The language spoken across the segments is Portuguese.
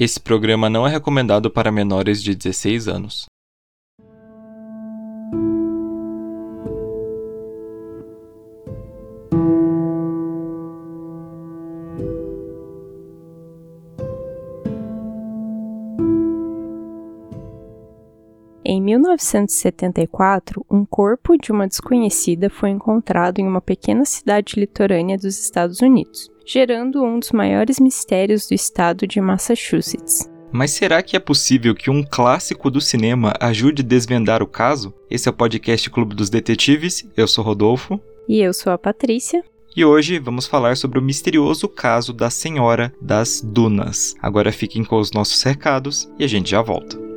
Esse programa não é recomendado para menores de 16 anos. 1974, um corpo de uma desconhecida foi encontrado em uma pequena cidade litorânea dos Estados Unidos gerando um dos maiores mistérios do estado de Massachusetts. Mas será que é possível que um clássico do cinema ajude a desvendar o caso? Esse é o podcast Clube dos Detetives. Eu sou Rodolfo. E eu sou a Patrícia. E hoje vamos falar sobre o misterioso caso da Senhora das Dunas. Agora fiquem com os nossos recados e a gente já volta.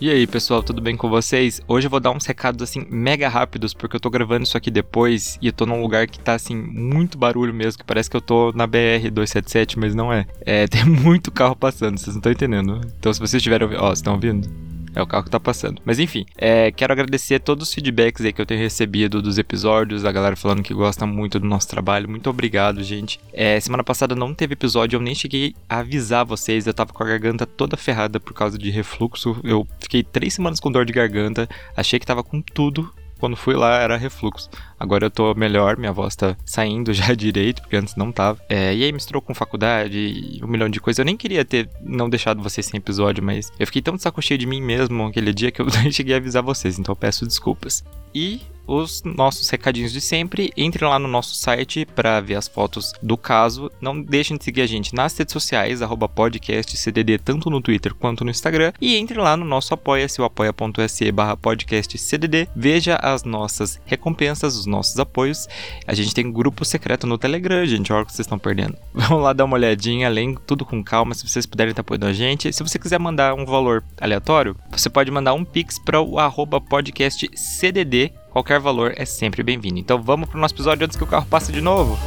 E aí, pessoal, tudo bem com vocês? Hoje eu vou dar uns recados assim mega rápidos, porque eu tô gravando isso aqui depois e eu tô num lugar que tá assim muito barulho mesmo, que parece que eu tô na BR 277, mas não é. É, tem muito carro passando, vocês não estão entendendo. Então, se vocês ouvindo, ó, vocês estão ouvindo? É o carro que tá passando. Mas enfim, é, quero agradecer todos os feedbacks aí que eu tenho recebido dos episódios, a galera falando que gosta muito do nosso trabalho. Muito obrigado, gente. É, semana passada não teve episódio, eu nem cheguei a avisar vocês. Eu tava com a garganta toda ferrada por causa de refluxo. Eu fiquei três semanas com dor de garganta, achei que tava com tudo quando fui lá era refluxo. Agora eu tô melhor, minha voz tá saindo já direito, porque antes não tava. É, e aí misturou com faculdade e um milhão de coisas. Eu nem queria ter não deixado vocês sem episódio, mas eu fiquei tão de saco cheio de mim mesmo aquele dia que eu nem cheguei a avisar vocês, então eu peço desculpas. E os nossos recadinhos de sempre. Entre lá no nosso site para ver as fotos do caso. Não deixem de seguir a gente nas redes sociais, podcastcdd, tanto no Twitter quanto no Instagram. E entre lá no nosso apoia-se, o apoia.se barra podcastcdd. Veja as nossas recompensas, os nossos apoios. A gente tem grupo secreto no Telegram, gente, olha o que vocês estão perdendo. Vamos lá dar uma olhadinha, além tudo com calma, se vocês puderem estar apoiando a gente. Se você quiser mandar um valor aleatório, você pode mandar um pix para o arroba podcastcdd Qualquer valor é sempre bem-vindo. Então vamos para o nosso episódio antes que o carro passe de novo.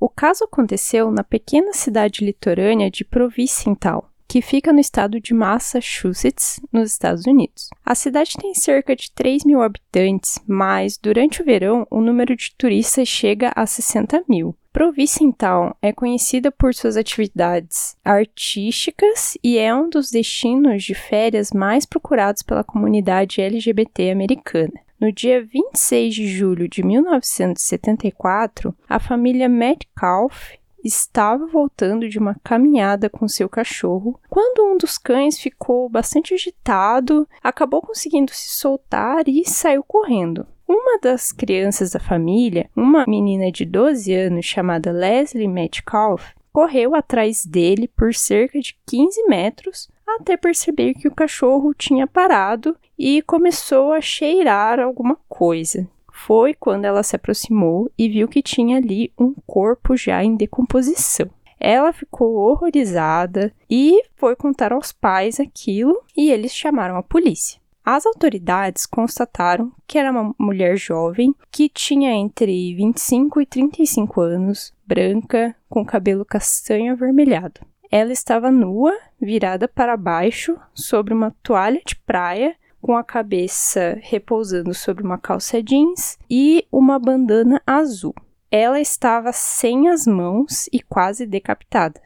O caso aconteceu na pequena cidade litorânea de Provincial, que fica no estado de Massachusetts, nos Estados Unidos. A cidade tem cerca de 3 mil habitantes, mas durante o verão o número de turistas chega a 60 mil. Provincial é conhecida por suas atividades artísticas e é um dos destinos de férias mais procurados pela comunidade LGBT americana. No dia 26 de julho de 1974, a família Metcalf estava voltando de uma caminhada com seu cachorro quando um dos cães ficou bastante agitado, acabou conseguindo se soltar e saiu correndo. Uma das crianças da família, uma menina de 12 anos chamada Leslie Metcalf, correu atrás dele por cerca de 15 metros até perceber que o cachorro tinha parado e começou a cheirar alguma coisa foi quando ela se aproximou e viu que tinha ali um corpo já em decomposição. Ela ficou horrorizada e foi contar aos pais aquilo e eles chamaram a polícia. As autoridades constataram que era uma mulher jovem que tinha entre 25 e 35 anos, branca, com cabelo castanho avermelhado. Ela estava nua, virada para baixo, sobre uma toalha de praia com a cabeça repousando sobre uma calça jeans e uma bandana azul. Ela estava sem as mãos e quase decapitada.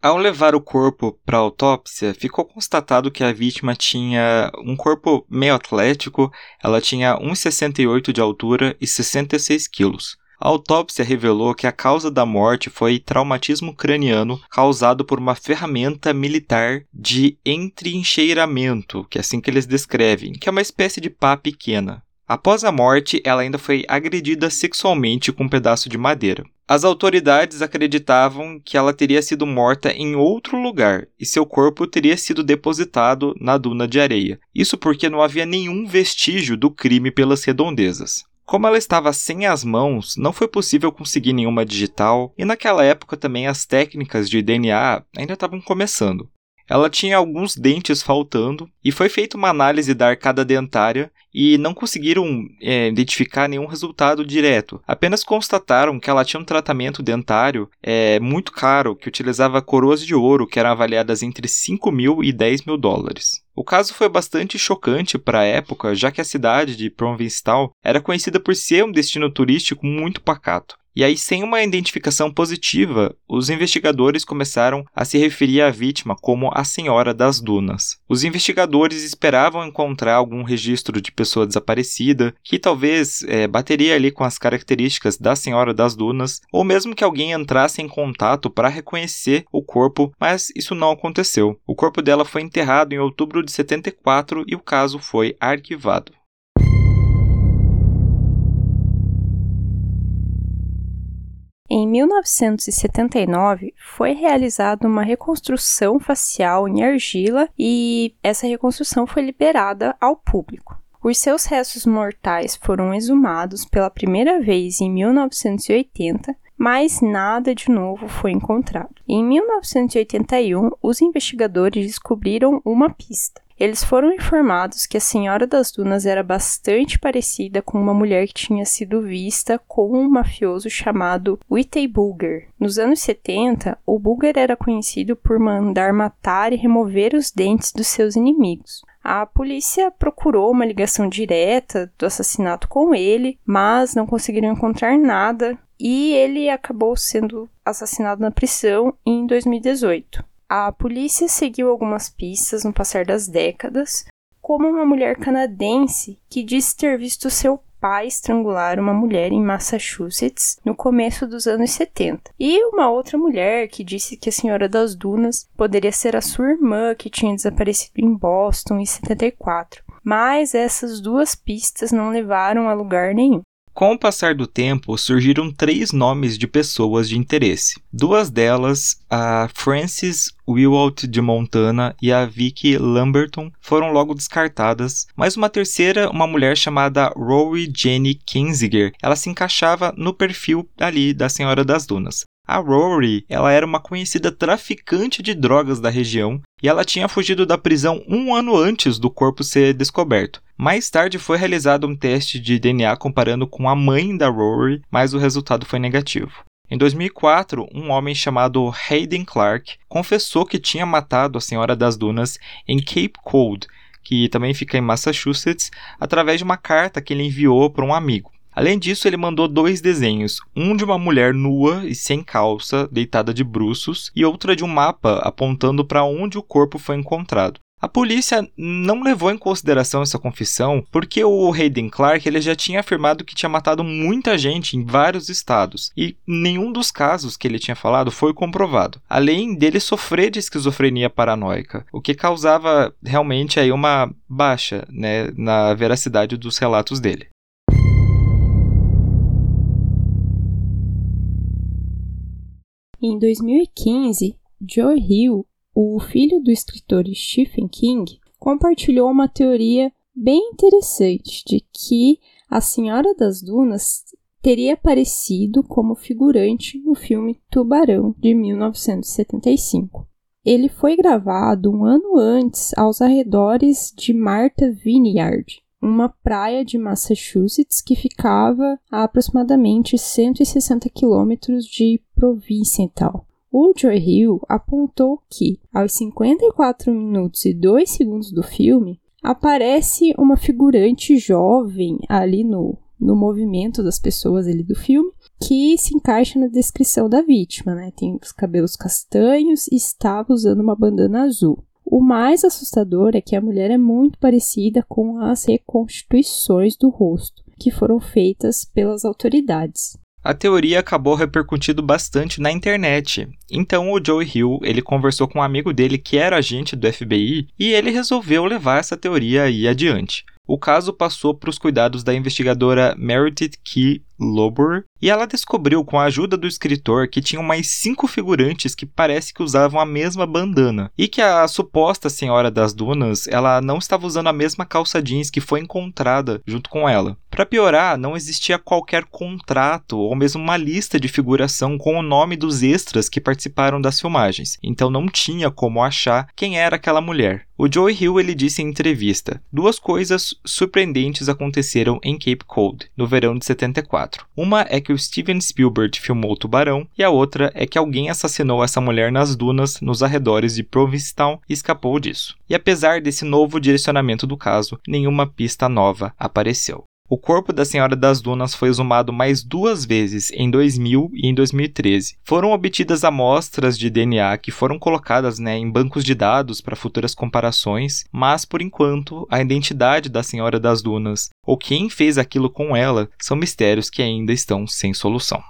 Ao levar o corpo para autópsia, ficou constatado que a vítima tinha um corpo meio atlético, ela tinha 1,68 de altura e 66 quilos. A autópsia revelou que a causa da morte foi traumatismo craniano causado por uma ferramenta militar de entrincheiramento, que é assim que eles descrevem, que é uma espécie de pá pequena. Após a morte, ela ainda foi agredida sexualmente com um pedaço de madeira. As autoridades acreditavam que ela teria sido morta em outro lugar e seu corpo teria sido depositado na duna de areia. Isso porque não havia nenhum vestígio do crime pelas redondezas. Como ela estava sem as mãos, não foi possível conseguir nenhuma digital, e naquela época também as técnicas de DNA ainda estavam começando. Ela tinha alguns dentes faltando e foi feita uma análise da arcada dentária e não conseguiram é, identificar nenhum resultado direto. Apenas constataram que ela tinha um tratamento dentário é, muito caro, que utilizava coroas de ouro que eram avaliadas entre 5 mil e 10 mil dólares. O caso foi bastante chocante para a época, já que a cidade de Provincetown era conhecida por ser um destino turístico muito pacato. E aí, sem uma identificação positiva, os investigadores começaram a se referir à vítima como a Senhora das Dunas. Os investigadores esperavam encontrar algum registro de pessoa desaparecida que talvez é, bateria ali com as características da Senhora das Dunas, ou mesmo que alguém entrasse em contato para reconhecer o corpo, mas isso não aconteceu. O corpo dela foi enterrado em outubro de 74 e o caso foi arquivado. 1979, foi realizada uma reconstrução facial em argila e essa reconstrução foi liberada ao público. Os seus restos mortais foram exumados pela primeira vez em 1980, mas nada de novo foi encontrado. Em 1981, os investigadores descobriram uma pista. Eles foram informados que a Senhora das Dunas era bastante parecida com uma mulher que tinha sido vista com um mafioso chamado Whitey Bulger. Nos anos 70, o Bulger era conhecido por mandar matar e remover os dentes dos seus inimigos. A polícia procurou uma ligação direta do assassinato com ele, mas não conseguiram encontrar nada e ele acabou sendo assassinado na prisão em 2018. A polícia seguiu algumas pistas no passar das décadas, como uma mulher canadense que disse ter visto seu pai estrangular uma mulher em Massachusetts no começo dos anos 70. E uma outra mulher que disse que a Senhora das Dunas poderia ser a sua irmã que tinha desaparecido em Boston em 74. Mas essas duas pistas não levaram a lugar nenhum. Com o passar do tempo, surgiram três nomes de pessoas de interesse. Duas delas, a Frances Willalt de Montana e a Vicky Lamberton, foram logo descartadas, mas uma terceira, uma mulher chamada Rory Jenny Kinziger, ela se encaixava no perfil ali da Senhora das Dunas. A Rory, ela era uma conhecida traficante de drogas da região e ela tinha fugido da prisão um ano antes do corpo ser descoberto. Mais tarde foi realizado um teste de DNA comparando com a mãe da Rory, mas o resultado foi negativo. Em 2004, um homem chamado Hayden Clark confessou que tinha matado a Senhora das Dunas em Cape Cod, que também fica em Massachusetts, através de uma carta que ele enviou para um amigo. Além disso, ele mandou dois desenhos, um de uma mulher nua e sem calça, deitada de bruços, e outra de um mapa apontando para onde o corpo foi encontrado. A polícia não levou em consideração essa confissão porque o Hayden Clark ele já tinha afirmado que tinha matado muita gente em vários estados e nenhum dos casos que ele tinha falado foi comprovado, além dele sofrer de esquizofrenia paranoica, o que causava realmente aí uma baixa né, na veracidade dos relatos dele. Em 2015, Joe Hill, o filho do escritor Stephen King, compartilhou uma teoria bem interessante de que a Senhora das Dunas teria aparecido como figurante no filme Tubarão de 1975. Ele foi gravado um ano antes aos arredores de Martha Vineyard, uma praia de Massachusetts que ficava a aproximadamente 160 quilômetros de Provincial. O Joy Hill apontou que, aos 54 minutos e 2 segundos do filme, aparece uma figurante jovem ali no, no movimento das pessoas ali do filme, que se encaixa na descrição da vítima, né? Tem os cabelos castanhos e estava usando uma bandana azul. O mais assustador é que a mulher é muito parecida com as reconstituições do rosto que foram feitas pelas autoridades. A teoria acabou repercutindo bastante na internet. Então o Joe Hill, ele conversou com um amigo dele que era agente do FBI e ele resolveu levar essa teoria aí adiante. o caso passou para os cuidados da investigadora Meredith Key Lobor, e ela descobriu com a ajuda do escritor que tinham mais cinco figurantes que parece que usavam a mesma bandana e que a suposta senhora das dunas ela não estava usando a mesma calça jeans que foi encontrada junto com ela. Para piorar, não existia qualquer contrato ou mesmo uma lista de figuração com o nome dos extras que participaram das filmagens, então não tinha como achar quem era aquela mulher. O Joey Hill ele disse em entrevista: duas coisas surpreendentes aconteceram em Cape Cod no verão de 74. Uma é que o Steven Spielberg filmou o Tubarão e a outra é que alguém assassinou essa mulher nas dunas nos arredores de Provincetown e escapou disso. E apesar desse novo direcionamento do caso, nenhuma pista nova apareceu. O corpo da Senhora das Dunas foi exumado mais duas vezes, em 2000 e em 2013. Foram obtidas amostras de DNA que foram colocadas né, em bancos de dados para futuras comparações, mas por enquanto a identidade da Senhora das Dunas ou quem fez aquilo com ela são mistérios que ainda estão sem solução.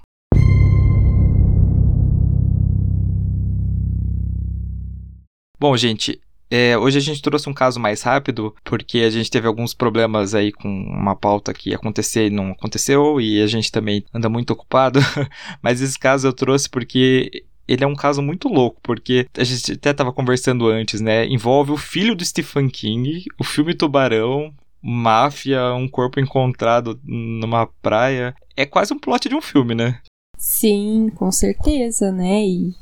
Bom, gente, é, hoje a gente trouxe um caso mais rápido, porque a gente teve alguns problemas aí com uma pauta que ia acontecer e não aconteceu, e a gente também anda muito ocupado. Mas esse caso eu trouxe porque ele é um caso muito louco, porque a gente até estava conversando antes, né? Envolve o filho do Stephen King, o filme Tubarão, máfia, um corpo encontrado numa praia. É quase um plot de um filme, né? Sim, com certeza, né? E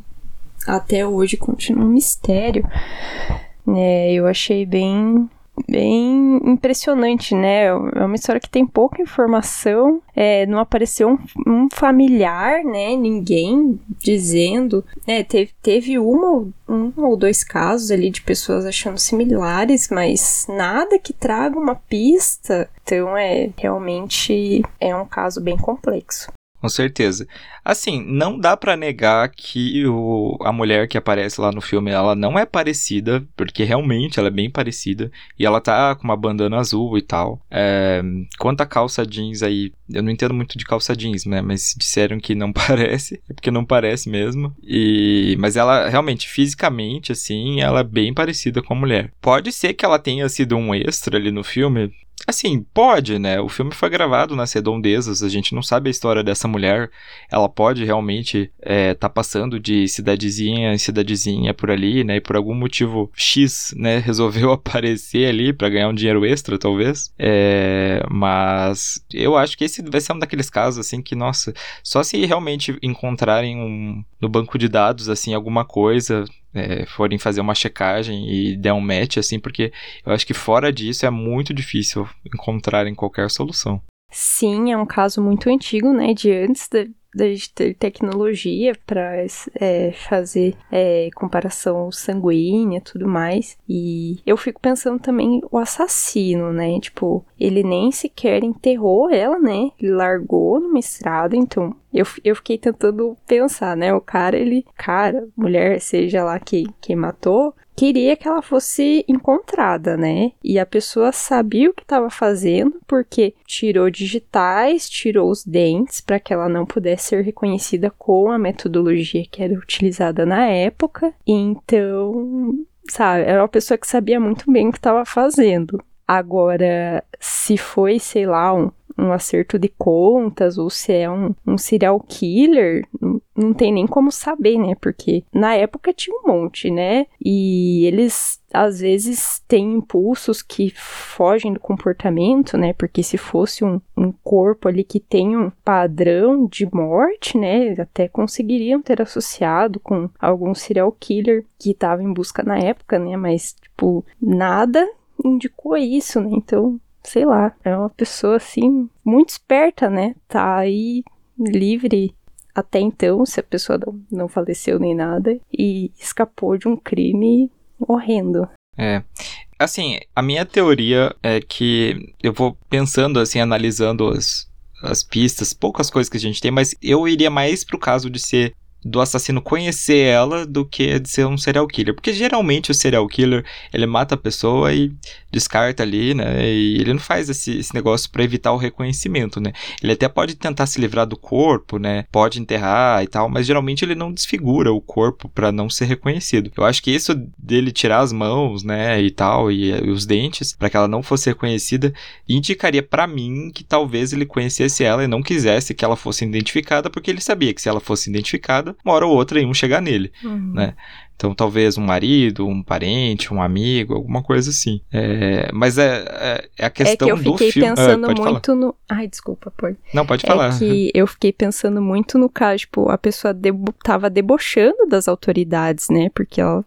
até hoje continua um mistério. É, eu achei bem bem impressionante, né? É uma história que tem pouca informação, é, não apareceu um, um, familiar, né? Ninguém dizendo. É, teve, teve uma, um ou dois casos ali de pessoas achando similares, mas nada que traga uma pista. Então, é realmente é um caso bem complexo. Com certeza. Assim, não dá para negar que o, a mulher que aparece lá no filme, ela não é parecida, porque realmente ela é bem parecida, e ela tá com uma bandana azul e tal. É, quanto a calça jeans aí, eu não entendo muito de calça jeans, né, mas disseram que não parece, é porque não parece mesmo. E, mas ela realmente, fisicamente, assim, ela é bem parecida com a mulher. Pode ser que ela tenha sido um extra ali no filme, Assim, pode, né? O filme foi gravado nas redondezas, a gente não sabe a história dessa mulher. Ela pode realmente é, tá passando de cidadezinha em cidadezinha por ali, né? E por algum motivo X, né? Resolveu aparecer ali para ganhar um dinheiro extra, talvez. É, mas eu acho que esse vai ser um daqueles casos, assim, que, nossa, só se realmente encontrarem um, no banco de dados, assim, alguma coisa, é, forem fazer uma checagem e der um match, assim, porque eu acho que fora disso é muito difícil encontrarem qualquer solução. Sim, é um caso muito antigo, né, de antes da gente ter tecnologia para é, fazer é, comparação sanguínea tudo mais. E eu fico pensando também o assassino, né? Tipo, ele nem sequer enterrou ela, né? Ele largou numa estrada, então eu, eu fiquei tentando pensar, né? O cara, ele, cara, mulher, seja lá quem, quem matou, queria que ela fosse encontrada, né? E a pessoa sabia o que estava fazendo porque tirou digitais, tirou os dentes para que ela não pudesse ser reconhecida com a metodologia que era utilizada na época. Então, sabe, era uma pessoa que sabia muito bem o que estava fazendo. Agora, se foi, sei lá, um, um acerto de contas ou se é um, um serial killer, não, tem nem como saber, né? Porque na época tinha um monte, né? E eles às vezes têm impulsos que fogem do comportamento, né? Porque se fosse um, um corpo ali que tem um padrão de morte, né? Até conseguiriam ter associado com algum serial killer que estava em busca na época, né? Mas, tipo, nada indicou isso, né? Então, sei lá, é uma pessoa assim muito esperta, né? Tá aí livre até então, se a pessoa não, faleceu nem nada, e escapou de um crime horrendo. É. Assim, a minha teoria é que eu vou pensando assim, analisando as, as pistas, poucas coisas que a gente tem, mas eu iria mais pro caso de ser do assassino conhecer ela do que de ser um serial killer. Porque geralmente o serial killer, ele mata a pessoa e descarta ali, né? E ele não faz esse, esse negócio para evitar o reconhecimento, né? Ele até pode tentar se livrar do corpo, né? Pode enterrar e tal, mas geralmente ele não desfigura o corpo para não ser reconhecido. Eu acho que isso dele tirar as mãos, né, e tal, e, e os dentes, para que ela não fosse reconhecida, indicaria para mim que talvez ele conhecesse ela e não quisesse que ela fosse identificada, porque ele sabia que se ela fosse identificada, uma hora ou outra iam chegar nele, uhum. né? Então, talvez um marido, um parente, um amigo, alguma coisa assim. É, mas é, é, é, a questão do filme. Eu fiquei pensando ah, muito falar. no. Ai, desculpa, pode. Não, pode é falar. que eu fiquei pensando muito no caso, tipo, a pessoa debo... tava debochando das autoridades, né? Porque ela,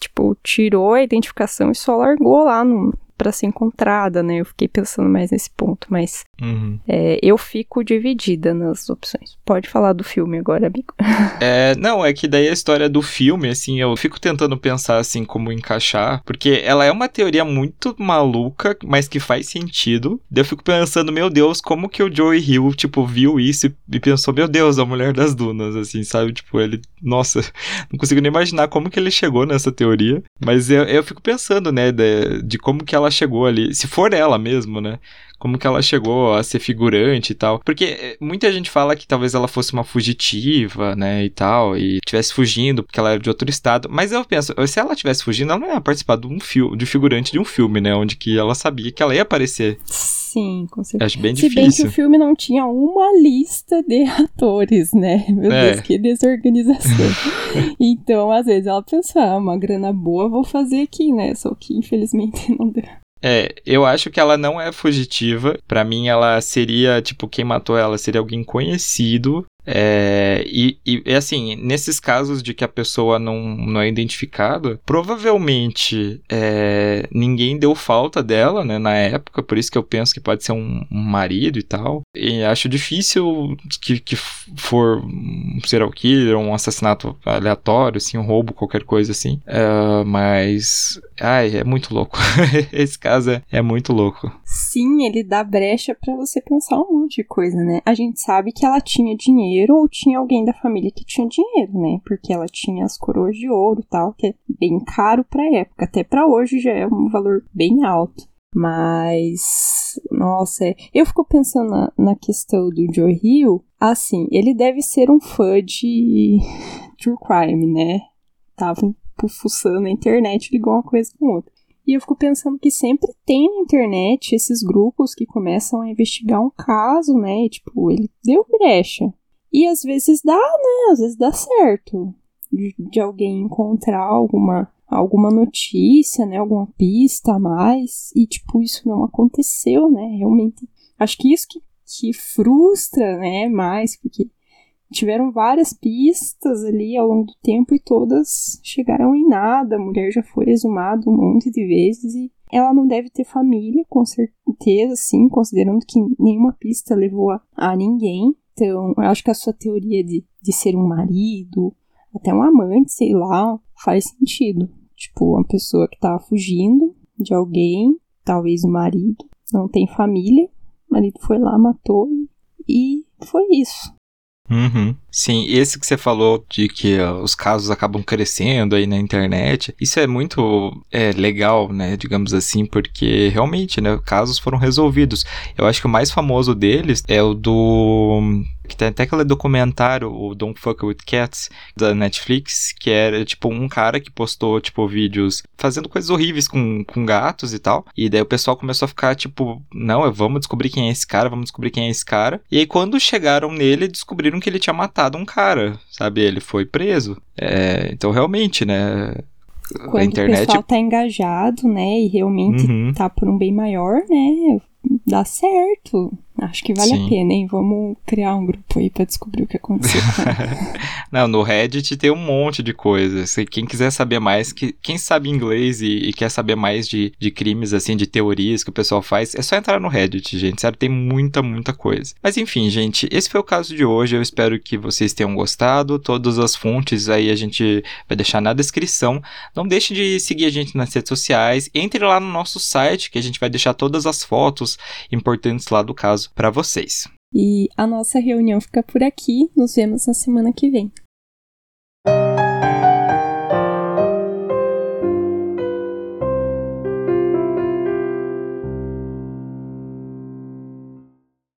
tipo, tirou a identificação e só largou lá no, para ser encontrada, né? Eu fiquei pensando mais nesse ponto, mas uhum. é, eu fico dividida nas opções. Pode falar do filme agora, amigo. É, não, é que daí a história do filme, assim, eu fico tentando pensar, assim, como encaixar, porque ela é uma teoria muito maluca, mas que faz sentido. Daí eu fico pensando, meu Deus, como que o Joey Hill, tipo, viu isso e pensou, meu Deus, a Mulher das Dunas, assim, sabe? Tipo, ele, nossa, não consigo nem imaginar como que ele chegou nessa teoria, mas eu, eu fico pensando, né, de, de como que ela ela chegou ali, se for ela mesmo, né? Como que ela chegou a ser figurante e tal. Porque eh, muita gente fala que talvez ela fosse uma fugitiva, né, e tal, e tivesse fugindo porque ela era de outro estado. Mas eu penso, se ela tivesse fugindo, ela não ia participar de um filme, de figurante de um filme, né, onde que ela sabia que ela ia aparecer. Sim, com certeza. Acho bem Se difícil. bem que o filme não tinha uma lista de atores, né? Meu é. Deus, que desorganização. então, às vezes ela pensou, ah, uma grana boa vou fazer aqui, né? Só que infelizmente não deu. É, eu acho que ela não é fugitiva. Para mim, ela seria, tipo, quem matou ela seria alguém conhecido é, e, e, assim, nesses casos de que a pessoa não, não é identificada, provavelmente é, ninguém deu falta dela, né, na época, por isso que eu penso que pode ser um, um marido e tal. E acho difícil que, que for um serial killer, um assassinato aleatório, assim, um roubo, qualquer coisa assim. É, mas, ai, é muito louco. Esse caso é, é muito louco. Sim, ele dá brecha para você pensar um monte de coisa, né? A gente sabe que ela tinha dinheiro ou tinha alguém da família que tinha dinheiro, né? Porque ela tinha as coroas de ouro tal, que é bem caro pra época. Até para hoje já é um valor bem alto. Mas, nossa, é, eu fico pensando na, na questão do Joe Hill. Assim, ele deve ser um fã de true crime, né? Tava fuçando na internet, ligou uma coisa com outra. E eu fico pensando que sempre tem na internet esses grupos que começam a investigar um caso, né? E, tipo, ele deu brecha. E às vezes dá, né? Às vezes dá certo. De, de alguém encontrar alguma, alguma notícia, né? Alguma pista a mais. E, tipo, isso não aconteceu, né? Realmente. Acho que isso que, que frustra, né? Mais, porque tiveram várias pistas ali ao longo do tempo e todas chegaram em nada. A mulher já foi exumada um monte de vezes e ela não deve ter família, com certeza, sim, considerando que nenhuma pista levou a, a ninguém. Então, eu acho que a sua teoria de, de ser um marido, até um amante, sei lá, faz sentido. Tipo, uma pessoa que tá fugindo de alguém, talvez o marido, não tem família, o marido foi lá, matou e foi isso. Uhum. Sim, esse que você falou de que os casos acabam crescendo aí na internet, isso é muito é, legal, né, digamos assim, porque realmente, né, casos foram resolvidos. Eu acho que o mais famoso deles é o do que tem até aquele documentário, o Don't Fuck With Cats, da Netflix, que era, tipo, um cara que postou, tipo, vídeos fazendo coisas horríveis com, com gatos e tal. E daí o pessoal começou a ficar, tipo, não, vamos descobrir quem é esse cara, vamos descobrir quem é esse cara. E aí, quando chegaram nele, descobriram que ele tinha matado um cara, sabe? Ele foi preso. É, então, realmente, né? Quando a internet... o pessoal tá engajado, né, e realmente uhum. tá por um bem maior, né, dá certo. Acho que vale Sim. a pena, hein? Vamos criar um grupo aí pra descobrir o que aconteceu. Não, no Reddit tem um monte de coisas. Quem quiser saber mais, que, quem sabe inglês e, e, quer saber mais de, de crimes, assim, de teorias que o pessoal faz, é só entrar no Reddit, gente. Sério, tem muita, muita coisa. Mas enfim, gente, esse foi o caso de hoje. Eu espero que vocês tenham gostado. Todas as fontes aí a gente vai deixar na descrição. Não deixe de seguir a gente nas redes sociais. Entre lá no nosso site, que a gente vai deixar todas as fotos importantes lá do caso para vocês. E a nossa reunião fica por aqui. Nos vemos na semana que vem.